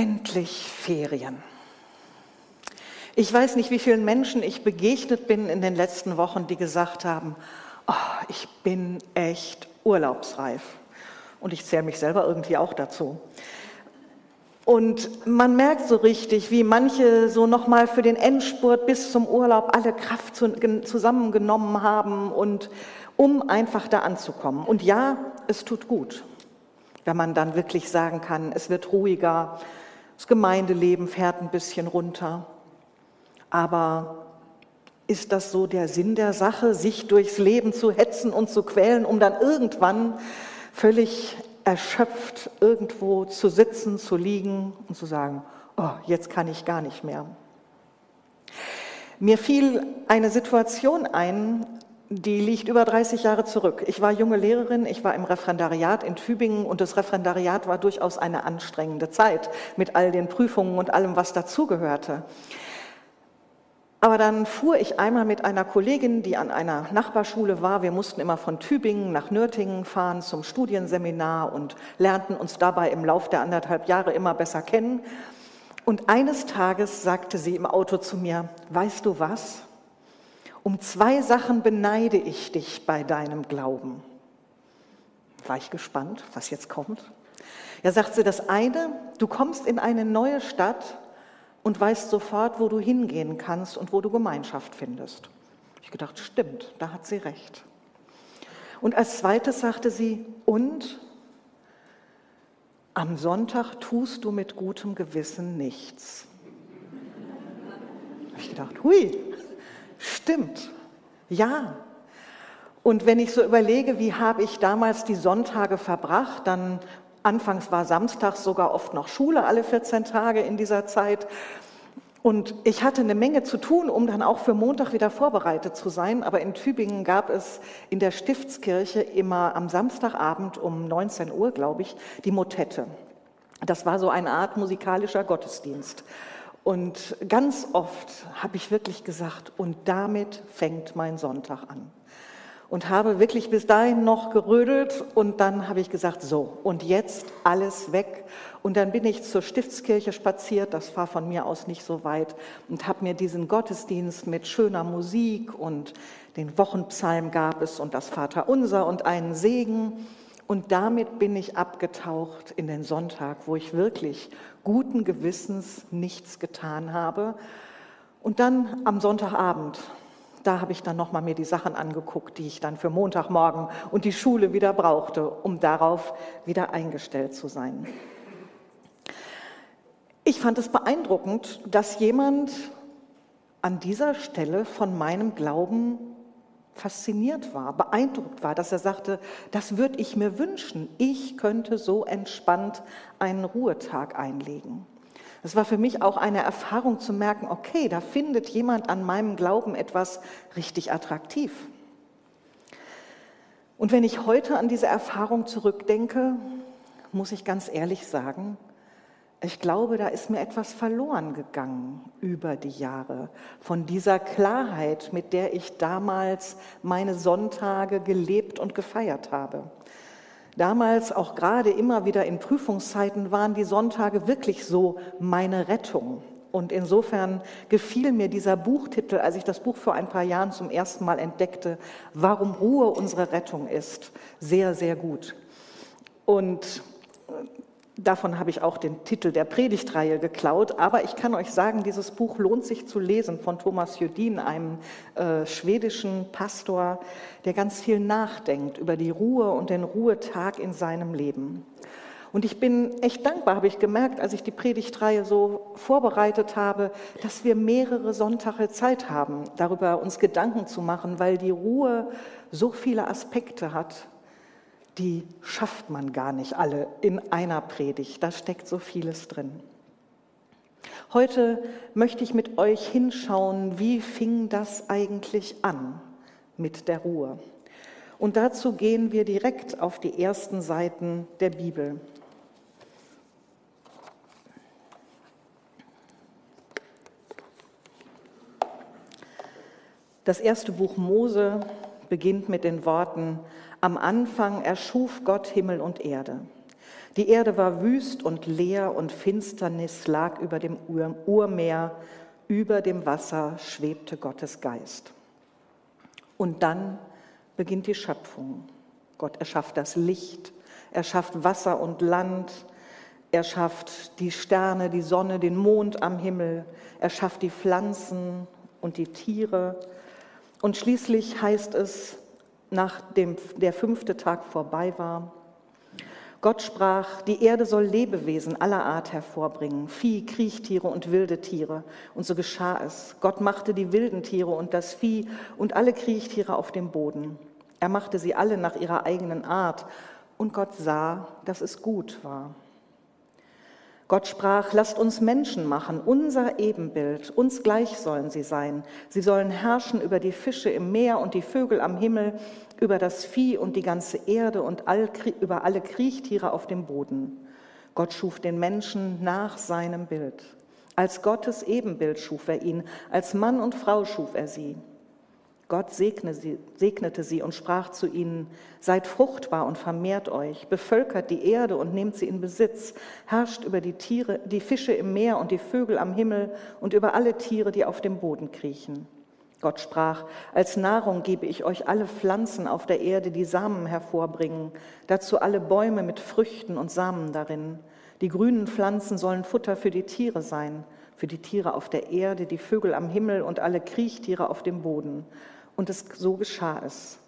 Endlich Ferien. Ich weiß nicht, wie vielen Menschen ich begegnet bin in den letzten Wochen, die gesagt haben, oh, ich bin echt urlaubsreif. Und ich zähle mich selber irgendwie auch dazu. Und man merkt so richtig, wie manche so nochmal für den Endspurt bis zum Urlaub alle Kraft zusammengenommen haben und um einfach da anzukommen. Und ja, es tut gut, wenn man dann wirklich sagen kann, es wird ruhiger, das Gemeindeleben fährt ein bisschen runter. Aber ist das so der Sinn der Sache, sich durchs Leben zu hetzen und zu quälen, um dann irgendwann völlig erschöpft irgendwo zu sitzen, zu liegen und zu sagen, oh, jetzt kann ich gar nicht mehr. Mir fiel eine Situation ein, die liegt über 30 Jahre zurück. Ich war junge Lehrerin, ich war im Referendariat in Tübingen und das Referendariat war durchaus eine anstrengende Zeit mit all den Prüfungen und allem, was dazugehörte. Aber dann fuhr ich einmal mit einer Kollegin, die an einer Nachbarschule war. Wir mussten immer von Tübingen nach Nürtingen fahren zum Studienseminar und lernten uns dabei im Lauf der anderthalb Jahre immer besser kennen. Und eines Tages sagte sie im Auto zu mir, weißt du was? Um zwei Sachen beneide ich dich bei deinem Glauben. War ich gespannt, was jetzt kommt. Ja, sagt sie, das eine, du kommst in eine neue Stadt und weißt sofort, wo du hingehen kannst und wo du Gemeinschaft findest. Ich gedacht, stimmt, da hat sie recht. Und als zweites sagte sie, und am Sonntag tust du mit gutem Gewissen nichts. Ich gedacht, hui, Stimmt, ja. Und wenn ich so überlege, wie habe ich damals die Sonntage verbracht, dann anfangs war samstags sogar oft noch Schule alle 14 Tage in dieser Zeit. Und ich hatte eine Menge zu tun, um dann auch für Montag wieder vorbereitet zu sein. Aber in Tübingen gab es in der Stiftskirche immer am Samstagabend um 19 Uhr, glaube ich, die Motette. Das war so eine Art musikalischer Gottesdienst. Und ganz oft habe ich wirklich gesagt, und damit fängt mein Sonntag an. Und habe wirklich bis dahin noch gerödelt und dann habe ich gesagt, so, und jetzt alles weg. Und dann bin ich zur Stiftskirche spaziert, das war von mir aus nicht so weit, und habe mir diesen Gottesdienst mit schöner Musik und den Wochenpsalm gab es und das Vaterunser und einen Segen. Und damit bin ich abgetaucht in den Sonntag, wo ich wirklich guten Gewissens nichts getan habe. Und dann am Sonntagabend, da habe ich dann nochmal mir die Sachen angeguckt, die ich dann für Montagmorgen und die Schule wieder brauchte, um darauf wieder eingestellt zu sein. Ich fand es beeindruckend, dass jemand an dieser Stelle von meinem Glauben fasziniert war, beeindruckt war, dass er sagte, das würde ich mir wünschen. Ich könnte so entspannt einen Ruhetag einlegen. Es war für mich auch eine Erfahrung zu merken, okay, da findet jemand an meinem Glauben etwas richtig attraktiv. Und wenn ich heute an diese Erfahrung zurückdenke, muss ich ganz ehrlich sagen, ich glaube, da ist mir etwas verloren gegangen über die Jahre von dieser Klarheit, mit der ich damals meine Sonntage gelebt und gefeiert habe. Damals, auch gerade immer wieder in Prüfungszeiten, waren die Sonntage wirklich so meine Rettung. Und insofern gefiel mir dieser Buchtitel, als ich das Buch vor ein paar Jahren zum ersten Mal entdeckte, Warum Ruhe unsere Rettung ist, sehr, sehr gut. Und Davon habe ich auch den Titel der Predigtreihe geklaut. Aber ich kann euch sagen, dieses Buch lohnt sich zu lesen von Thomas Judin, einem äh, schwedischen Pastor, der ganz viel nachdenkt über die Ruhe und den Ruhetag in seinem Leben. Und ich bin echt dankbar, habe ich gemerkt, als ich die Predigtreihe so vorbereitet habe, dass wir mehrere Sonntage Zeit haben, darüber uns Gedanken zu machen, weil die Ruhe so viele Aspekte hat die schafft man gar nicht alle in einer Predigt. Da steckt so vieles drin. Heute möchte ich mit euch hinschauen, wie fing das eigentlich an mit der Ruhe. Und dazu gehen wir direkt auf die ersten Seiten der Bibel. Das erste Buch Mose beginnt mit den Worten, am Anfang erschuf Gott Himmel und Erde. Die Erde war wüst und leer und Finsternis lag über dem Urmeer, über dem Wasser schwebte Gottes Geist. Und dann beginnt die Schöpfung. Gott erschafft das Licht, er schafft Wasser und Land, er schafft die Sterne, die Sonne, den Mond am Himmel, er schafft die Pflanzen und die Tiere. Und schließlich heißt es, nachdem der fünfte Tag vorbei war, Gott sprach, die Erde soll Lebewesen aller Art hervorbringen, Vieh, Kriechtiere und wilde Tiere. Und so geschah es. Gott machte die wilden Tiere und das Vieh und alle Kriechtiere auf dem Boden. Er machte sie alle nach ihrer eigenen Art. Und Gott sah, dass es gut war. Gott sprach, lasst uns Menschen machen, unser Ebenbild, uns gleich sollen sie sein. Sie sollen herrschen über die Fische im Meer und die Vögel am Himmel, über das Vieh und die ganze Erde und all, über alle Kriechtiere auf dem Boden. Gott schuf den Menschen nach seinem Bild. Als Gottes Ebenbild schuf er ihn, als Mann und Frau schuf er sie. Gott segnete sie und sprach zu ihnen, seid fruchtbar und vermehrt euch, bevölkert die Erde und nehmt sie in Besitz, herrscht über die Tiere, die Fische im Meer und die Vögel am Himmel und über alle Tiere, die auf dem Boden kriechen. Gott sprach, als Nahrung gebe ich euch alle Pflanzen auf der Erde, die Samen hervorbringen, dazu alle Bäume mit Früchten und Samen darin. Die grünen Pflanzen sollen Futter für die Tiere sein, für die Tiere auf der Erde, die Vögel am Himmel und alle Kriechtiere auf dem Boden. Und es, so geschah es.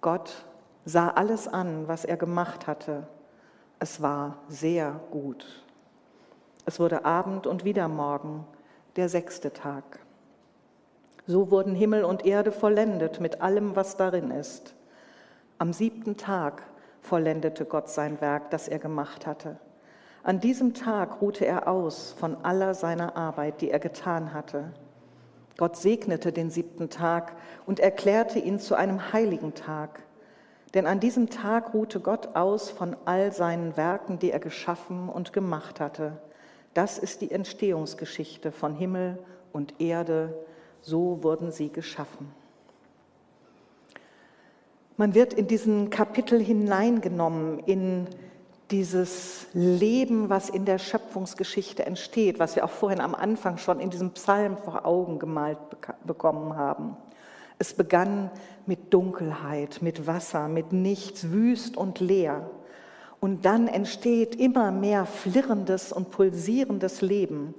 Gott sah alles an, was er gemacht hatte. Es war sehr gut. Es wurde Abend und wieder Morgen, der sechste Tag. So wurden Himmel und Erde vollendet mit allem, was darin ist. Am siebten Tag vollendete Gott sein Werk, das er gemacht hatte. An diesem Tag ruhte er aus von aller seiner Arbeit, die er getan hatte. Gott segnete den siebten Tag und erklärte ihn zu einem heiligen Tag. Denn an diesem Tag ruhte Gott aus von all seinen Werken, die er geschaffen und gemacht hatte. Das ist die Entstehungsgeschichte von Himmel und Erde. So wurden sie geschaffen. Man wird in diesen Kapitel hineingenommen in dieses Leben, was in der Schöpfungsgeschichte entsteht, was wir auch vorhin am Anfang schon in diesem Psalm vor Augen gemalt bekommen haben. Es begann mit Dunkelheit, mit Wasser, mit nichts, wüst und leer. Und dann entsteht immer mehr flirrendes und pulsierendes Leben.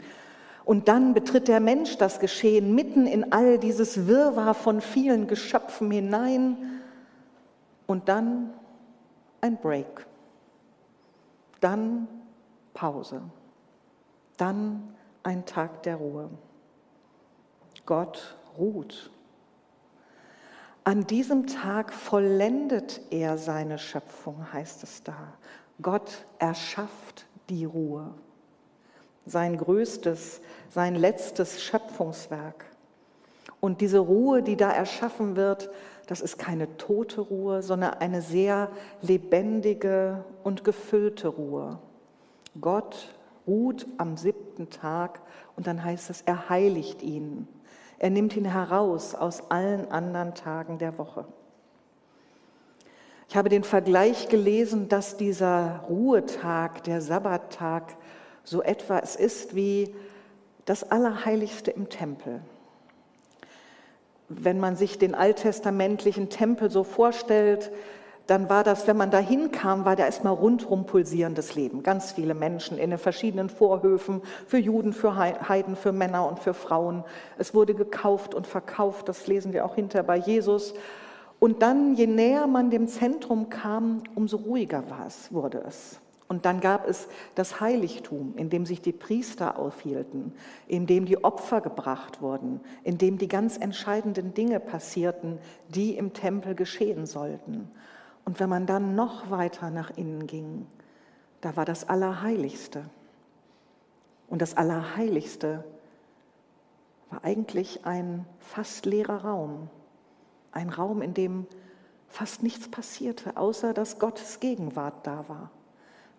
Und dann betritt der Mensch das Geschehen mitten in all dieses Wirrwarr von vielen Geschöpfen hinein. Und dann ein Break dann Pause, dann ein Tag der Ruhe. Gott ruht. An diesem Tag vollendet er seine Schöpfung, heißt es da. Gott erschafft die Ruhe. Sein größtes, sein letztes Schöpfungswerk. Und diese Ruhe, die da erschaffen wird, das ist keine tote Ruhe, sondern eine sehr lebendige und gefüllte Ruhe. Gott ruht am siebten Tag und dann heißt es, er heiligt ihn. Er nimmt ihn heraus aus allen anderen Tagen der Woche. Ich habe den Vergleich gelesen, dass dieser Ruhetag, der Sabbattag, so etwas ist wie das Allerheiligste im Tempel wenn man sich den alttestamentlichen Tempel so vorstellt, dann war das, wenn man da hinkam, war da erstmal rundrum pulsierendes Leben. Ganz viele Menschen in den verschiedenen Vorhöfen, für Juden, für Heiden, für Männer und für Frauen. Es wurde gekauft und verkauft, das lesen wir auch hinter bei Jesus. Und dann, je näher man dem Zentrum kam, umso ruhiger war es, wurde es. Und dann gab es das Heiligtum, in dem sich die Priester aufhielten, in dem die Opfer gebracht wurden, in dem die ganz entscheidenden Dinge passierten, die im Tempel geschehen sollten. Und wenn man dann noch weiter nach innen ging, da war das Allerheiligste. Und das Allerheiligste war eigentlich ein fast leerer Raum, ein Raum, in dem fast nichts passierte, außer dass Gottes Gegenwart da war.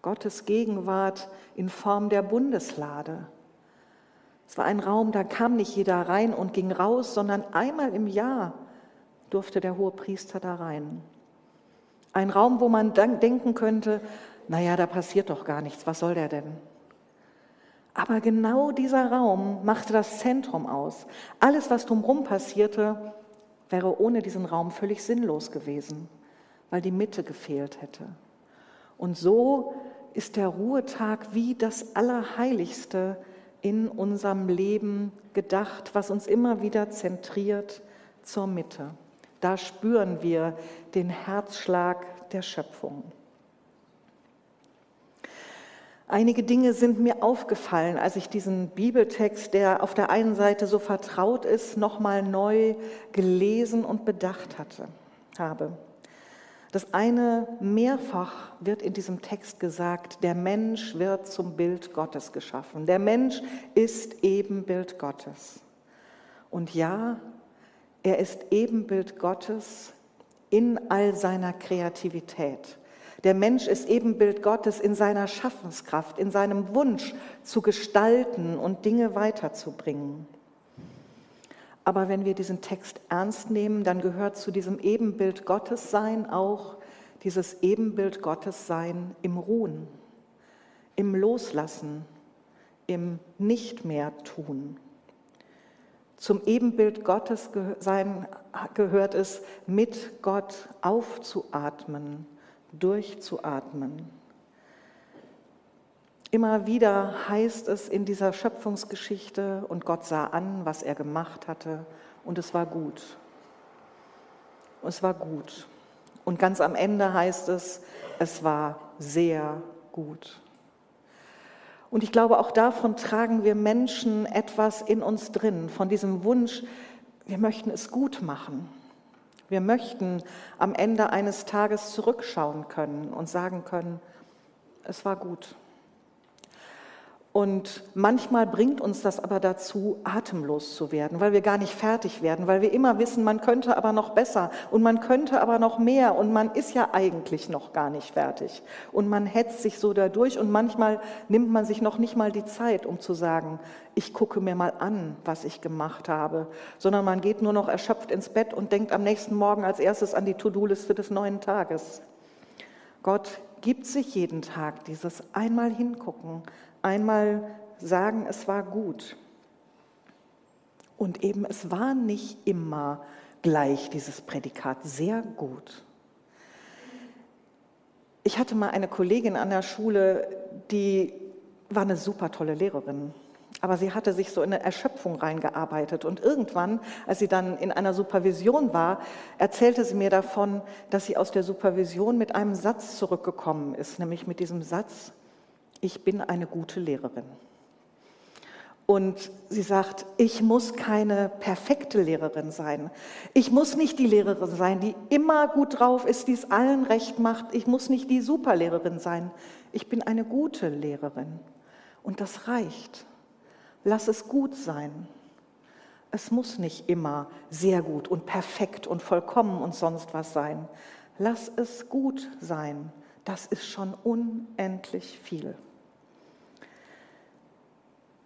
Gottes Gegenwart in Form der Bundeslade. Es war ein Raum, da kam nicht jeder rein und ging raus, sondern einmal im Jahr durfte der hohe Priester da rein. Ein Raum, wo man denken könnte, naja, da passiert doch gar nichts, was soll der denn? Aber genau dieser Raum machte das Zentrum aus. Alles, was drumherum passierte, wäre ohne diesen Raum völlig sinnlos gewesen, weil die Mitte gefehlt hätte. Und so ist der Ruhetag wie das Allerheiligste in unserem Leben gedacht, was uns immer wieder zentriert zur Mitte. Da spüren wir den Herzschlag der Schöpfung. Einige Dinge sind mir aufgefallen, als ich diesen Bibeltext, der auf der einen Seite so vertraut ist, nochmal neu gelesen und bedacht hatte, habe. Das eine, mehrfach wird in diesem Text gesagt, der Mensch wird zum Bild Gottes geschaffen. Der Mensch ist Ebenbild Gottes. Und ja, er ist Ebenbild Gottes in all seiner Kreativität. Der Mensch ist Ebenbild Gottes in seiner Schaffenskraft, in seinem Wunsch zu gestalten und Dinge weiterzubringen. Aber wenn wir diesen Text ernst nehmen, dann gehört zu diesem Ebenbild Gottes sein auch dieses Ebenbild Gottes sein im Ruhen, im Loslassen, im Nicht mehr tun. Zum Ebenbild Gottes sein gehört es, mit Gott aufzuatmen, durchzuatmen. Immer wieder heißt es in dieser Schöpfungsgeschichte, und Gott sah an, was er gemacht hatte, und es war gut. Es war gut. Und ganz am Ende heißt es, es war sehr gut. Und ich glaube, auch davon tragen wir Menschen etwas in uns drin, von diesem Wunsch, wir möchten es gut machen. Wir möchten am Ende eines Tages zurückschauen können und sagen können, es war gut. Und manchmal bringt uns das aber dazu, atemlos zu werden, weil wir gar nicht fertig werden, weil wir immer wissen, man könnte aber noch besser und man könnte aber noch mehr und man ist ja eigentlich noch gar nicht fertig. Und man hetzt sich so dadurch und manchmal nimmt man sich noch nicht mal die Zeit, um zu sagen, ich gucke mir mal an, was ich gemacht habe, sondern man geht nur noch erschöpft ins Bett und denkt am nächsten Morgen als erstes an die To-Do-Liste des neuen Tages. Gott gibt sich jeden Tag dieses einmal hingucken, einmal sagen, es war gut. Und eben, es war nicht immer gleich dieses Prädikat, sehr gut. Ich hatte mal eine Kollegin an der Schule, die war eine super tolle Lehrerin. Aber sie hatte sich so in eine Erschöpfung reingearbeitet. Und irgendwann, als sie dann in einer Supervision war, erzählte sie mir davon, dass sie aus der Supervision mit einem Satz zurückgekommen ist, nämlich mit diesem Satz, ich bin eine gute Lehrerin. Und sie sagt, ich muss keine perfekte Lehrerin sein. Ich muss nicht die Lehrerin sein, die immer gut drauf ist, die es allen recht macht. Ich muss nicht die Superlehrerin sein. Ich bin eine gute Lehrerin. Und das reicht. Lass es gut sein. Es muss nicht immer sehr gut und perfekt und vollkommen und sonst was sein. Lass es gut sein. Das ist schon unendlich viel.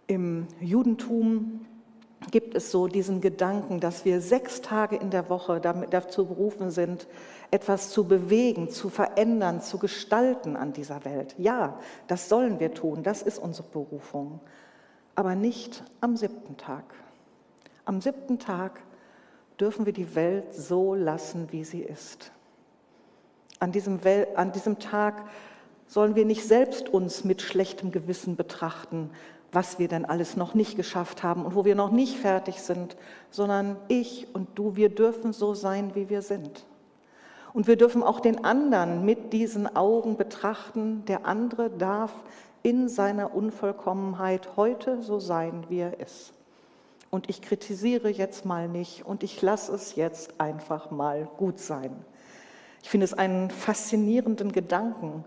Im Judentum gibt es so diesen Gedanken, dass wir sechs Tage in der Woche dazu berufen sind, etwas zu bewegen, zu verändern, zu gestalten an dieser Welt. Ja, das sollen wir tun, das ist unsere Berufung, aber nicht am siebten Tag. Am siebten Tag dürfen wir die Welt so lassen, wie sie ist. An diesem, Wel an diesem Tag sollen wir nicht selbst uns mit schlechtem Gewissen betrachten, was wir denn alles noch nicht geschafft haben und wo wir noch nicht fertig sind, sondern ich und du, wir dürfen so sein, wie wir sind. Und wir dürfen auch den anderen mit diesen Augen betrachten. Der andere darf in seiner Unvollkommenheit heute so sein, wie er ist. Und ich kritisiere jetzt mal nicht und ich lasse es jetzt einfach mal gut sein. Ich finde es einen faszinierenden Gedanken.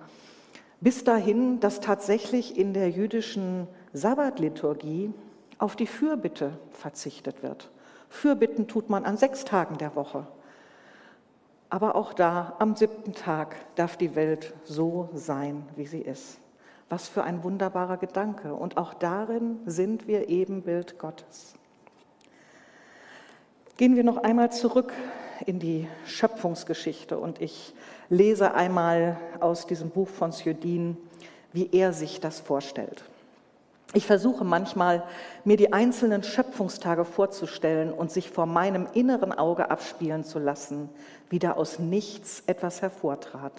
Bis dahin, dass tatsächlich in der jüdischen Sabbatliturgie auf die Fürbitte verzichtet wird. Fürbitten tut man an sechs Tagen der Woche. Aber auch da, am siebten Tag, darf die Welt so sein, wie sie ist. Was für ein wunderbarer Gedanke. Und auch darin sind wir Ebenbild Gottes. Gehen wir noch einmal zurück in die Schöpfungsgeschichte und ich lese einmal aus diesem Buch von Sjödin, wie er sich das vorstellt. Ich versuche manchmal, mir die einzelnen Schöpfungstage vorzustellen und sich vor meinem inneren Auge abspielen zu lassen, wie da aus nichts etwas hervortrat.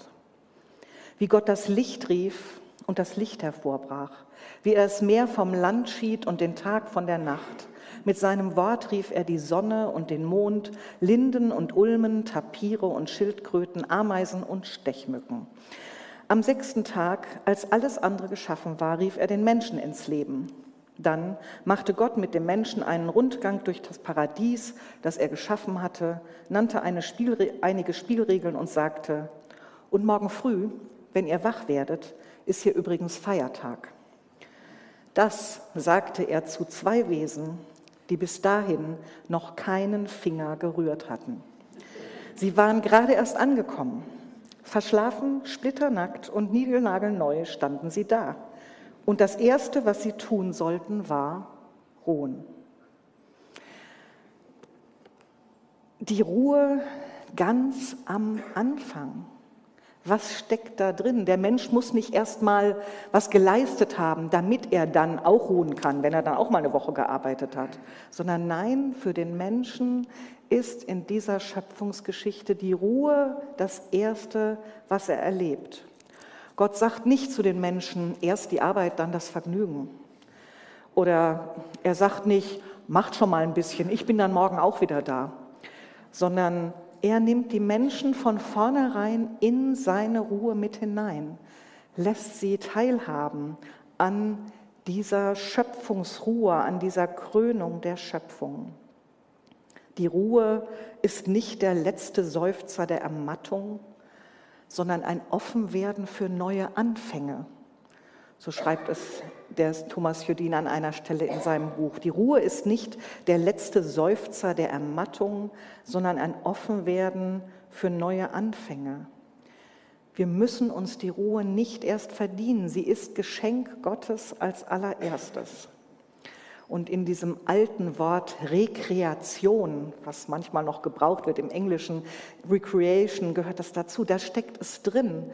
Wie Gott das Licht rief und das Licht hervorbrach, wie er das Meer vom Land schied und den Tag von der Nacht. Mit seinem Wort rief er die Sonne und den Mond, Linden und Ulmen, Tapire und Schildkröten, Ameisen und Stechmücken. Am sechsten Tag, als alles andere geschaffen war, rief er den Menschen ins Leben. Dann machte Gott mit dem Menschen einen Rundgang durch das Paradies, das er geschaffen hatte, nannte Spielre einige Spielregeln und sagte, und morgen früh, wenn ihr wach werdet, ist hier übrigens Feiertag. Das sagte er zu zwei Wesen, die bis dahin noch keinen Finger gerührt hatten. Sie waren gerade erst angekommen. Verschlafen, splitternackt und niegelnagelneu standen sie da. Und das Erste, was sie tun sollten, war ruhen. Die Ruhe ganz am Anfang. Was steckt da drin? Der Mensch muss nicht erst mal was geleistet haben, damit er dann auch ruhen kann, wenn er dann auch mal eine Woche gearbeitet hat, sondern nein, für den Menschen ist in dieser Schöpfungsgeschichte die Ruhe das Erste, was er erlebt. Gott sagt nicht zu den Menschen, erst die Arbeit, dann das Vergnügen. Oder er sagt nicht, macht schon mal ein bisschen, ich bin dann morgen auch wieder da. Sondern er nimmt die Menschen von vornherein in seine Ruhe mit hinein, lässt sie teilhaben an dieser Schöpfungsruhe, an dieser Krönung der Schöpfung. Die Ruhe ist nicht der letzte Seufzer der Ermattung, sondern ein Offenwerden für neue Anfänge. So schreibt es der Thomas Jodin an einer Stelle in seinem Buch. Die Ruhe ist nicht der letzte Seufzer der Ermattung, sondern ein Offenwerden für neue Anfänge. Wir müssen uns die Ruhe nicht erst verdienen. Sie ist Geschenk Gottes als allererstes. Und in diesem alten Wort Rekreation, was manchmal noch gebraucht wird im Englischen, Recreation gehört das dazu, da steckt es drin.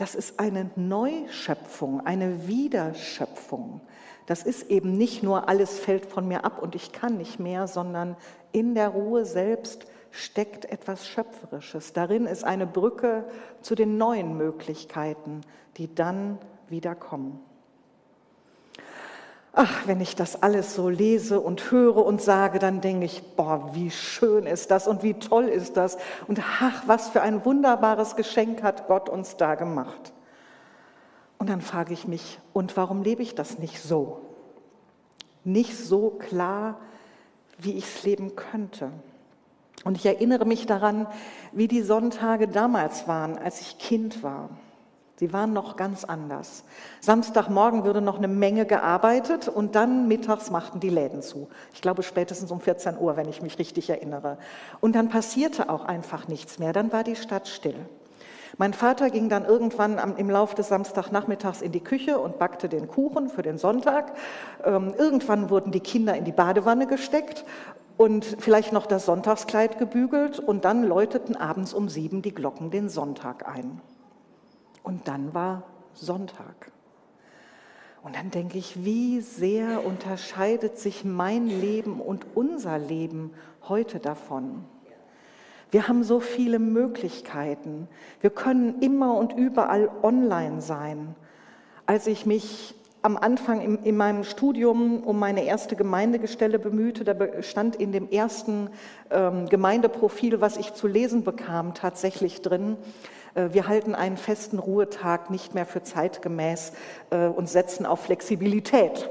Das ist eine Neuschöpfung, eine Wiederschöpfung. Das ist eben nicht nur alles fällt von mir ab und ich kann nicht mehr, sondern in der Ruhe selbst steckt etwas Schöpferisches. Darin ist eine Brücke zu den neuen Möglichkeiten, die dann wieder kommen. Ach, wenn ich das alles so lese und höre und sage, dann denke ich, boah, wie schön ist das und wie toll ist das und ach, was für ein wunderbares Geschenk hat Gott uns da gemacht. Und dann frage ich mich, und warum lebe ich das nicht so? Nicht so klar, wie ich es leben könnte. Und ich erinnere mich daran, wie die Sonntage damals waren, als ich Kind war. Sie waren noch ganz anders. Samstagmorgen würde noch eine Menge gearbeitet und dann mittags machten die Läden zu. Ich glaube spätestens um 14 Uhr, wenn ich mich richtig erinnere. Und dann passierte auch einfach nichts mehr. Dann war die Stadt still. Mein Vater ging dann irgendwann im Laufe des Samstagnachmittags in die Küche und backte den Kuchen für den Sonntag. Ähm, irgendwann wurden die Kinder in die Badewanne gesteckt und vielleicht noch das Sonntagskleid gebügelt und dann läuteten abends um sieben die Glocken den Sonntag ein. Und dann war Sonntag. Und dann denke ich, wie sehr unterscheidet sich mein Leben und unser Leben heute davon? Wir haben so viele Möglichkeiten. Wir können immer und überall online sein. Als ich mich am Anfang in, in meinem Studium um meine erste Gemeindegestelle bemühte, da stand in dem ersten ähm, Gemeindeprofil, was ich zu lesen bekam, tatsächlich drin, wir halten einen festen Ruhetag nicht mehr für zeitgemäß äh, und setzen auf Flexibilität.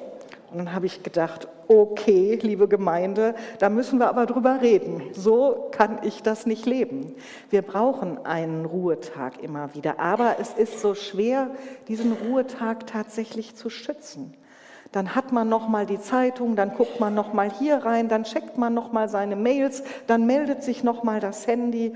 Und dann habe ich gedacht, okay, liebe Gemeinde, da müssen wir aber drüber reden. So kann ich das nicht leben. Wir brauchen einen Ruhetag immer wieder, aber es ist so schwer, diesen Ruhetag tatsächlich zu schützen. Dann hat man noch mal die Zeitung, dann guckt man noch mal hier rein, dann checkt man noch mal seine Mails, dann meldet sich noch mal das Handy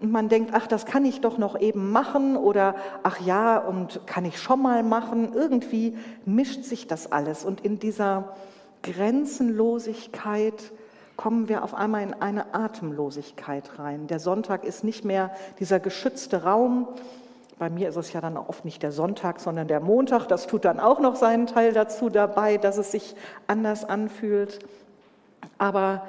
und man denkt, ach, das kann ich doch noch eben machen oder ach ja, und kann ich schon mal machen. Irgendwie mischt sich das alles und in dieser Grenzenlosigkeit kommen wir auf einmal in eine Atemlosigkeit rein. Der Sonntag ist nicht mehr dieser geschützte Raum. Bei mir ist es ja dann oft nicht der Sonntag, sondern der Montag. Das tut dann auch noch seinen Teil dazu dabei, dass es sich anders anfühlt. Aber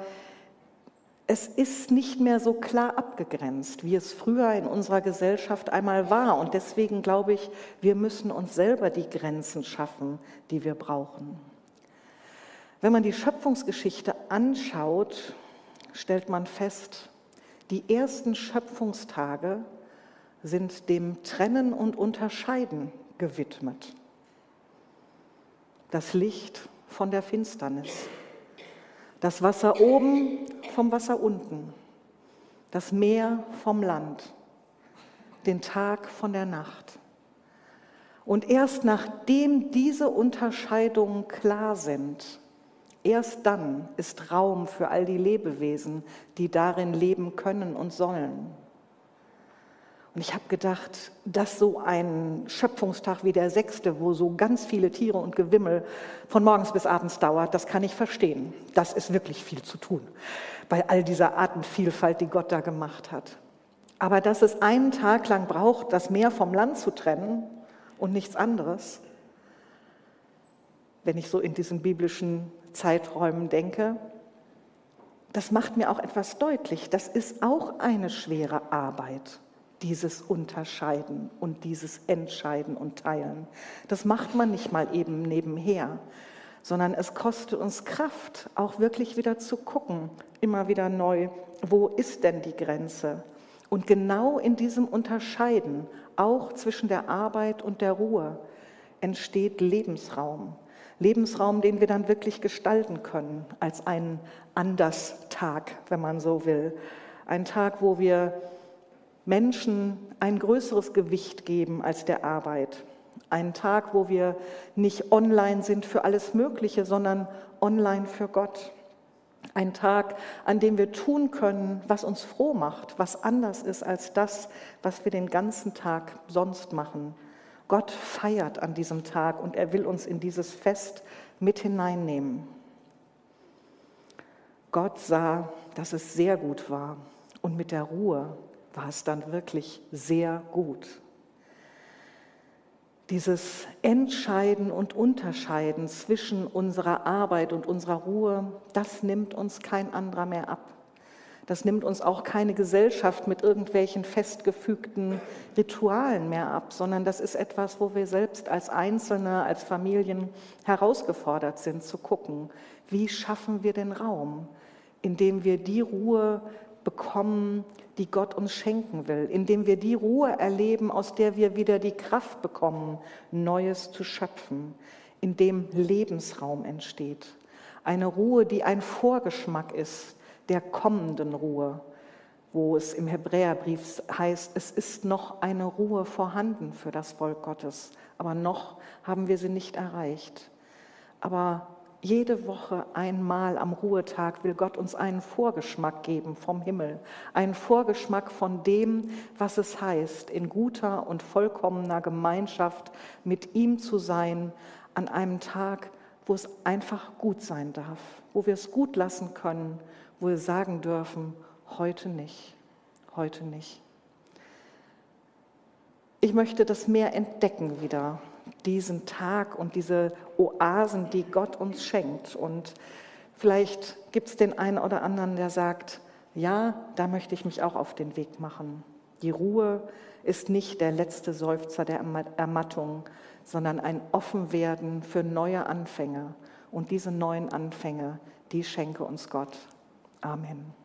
es ist nicht mehr so klar abgegrenzt, wie es früher in unserer Gesellschaft einmal war. Und deswegen glaube ich, wir müssen uns selber die Grenzen schaffen, die wir brauchen. Wenn man die Schöpfungsgeschichte anschaut, stellt man fest, die ersten Schöpfungstage sind dem Trennen und Unterscheiden gewidmet. Das Licht von der Finsternis, das Wasser oben vom Wasser unten, das Meer vom Land, den Tag von der Nacht. Und erst nachdem diese Unterscheidungen klar sind, erst dann ist Raum für all die Lebewesen, die darin leben können und sollen. Und ich habe gedacht, dass so ein Schöpfungstag wie der sechste, wo so ganz viele Tiere und Gewimmel von morgens bis abends dauert, das kann ich verstehen. Das ist wirklich viel zu tun bei all dieser Artenvielfalt, die Gott da gemacht hat. Aber dass es einen Tag lang braucht, das Meer vom Land zu trennen und nichts anderes, wenn ich so in diesen biblischen Zeiträumen denke, das macht mir auch etwas deutlich. Das ist auch eine schwere Arbeit dieses Unterscheiden und dieses Entscheiden und Teilen. Das macht man nicht mal eben nebenher, sondern es kostet uns Kraft, auch wirklich wieder zu gucken, immer wieder neu, wo ist denn die Grenze? Und genau in diesem Unterscheiden, auch zwischen der Arbeit und der Ruhe, entsteht Lebensraum. Lebensraum, den wir dann wirklich gestalten können, als einen Anderstag, wenn man so will. Ein Tag, wo wir Menschen ein größeres Gewicht geben als der Arbeit. Ein Tag, wo wir nicht online sind für alles Mögliche, sondern online für Gott. Ein Tag, an dem wir tun können, was uns froh macht, was anders ist als das, was wir den ganzen Tag sonst machen. Gott feiert an diesem Tag und er will uns in dieses Fest mit hineinnehmen. Gott sah, dass es sehr gut war und mit der Ruhe war es dann wirklich sehr gut. Dieses Entscheiden und Unterscheiden zwischen unserer Arbeit und unserer Ruhe, das nimmt uns kein anderer mehr ab. Das nimmt uns auch keine Gesellschaft mit irgendwelchen festgefügten Ritualen mehr ab, sondern das ist etwas, wo wir selbst als Einzelne, als Familien herausgefordert sind zu gucken, wie schaffen wir den Raum, in dem wir die Ruhe bekommen, die Gott uns schenken will, indem wir die Ruhe erleben, aus der wir wieder die Kraft bekommen, Neues zu schöpfen, in dem Lebensraum entsteht. Eine Ruhe, die ein Vorgeschmack ist der kommenden Ruhe, wo es im Hebräerbrief heißt, es ist noch eine Ruhe vorhanden für das Volk Gottes, aber noch haben wir sie nicht erreicht. Aber jede Woche einmal am Ruhetag will Gott uns einen Vorgeschmack geben vom Himmel, einen Vorgeschmack von dem, was es heißt, in guter und vollkommener Gemeinschaft mit ihm zu sein an einem Tag, wo es einfach gut sein darf, wo wir es gut lassen können, wo wir sagen dürfen, heute nicht, heute nicht. Ich möchte das mehr entdecken wieder, diesen Tag und diese Oasen, die Gott uns schenkt. Und vielleicht gibt es den einen oder anderen, der sagt, ja, da möchte ich mich auch auf den Weg machen. Die Ruhe ist nicht der letzte Seufzer der Ermattung, sondern ein Offenwerden für neue Anfänge. Und diese neuen Anfänge, die schenke uns Gott. Amen.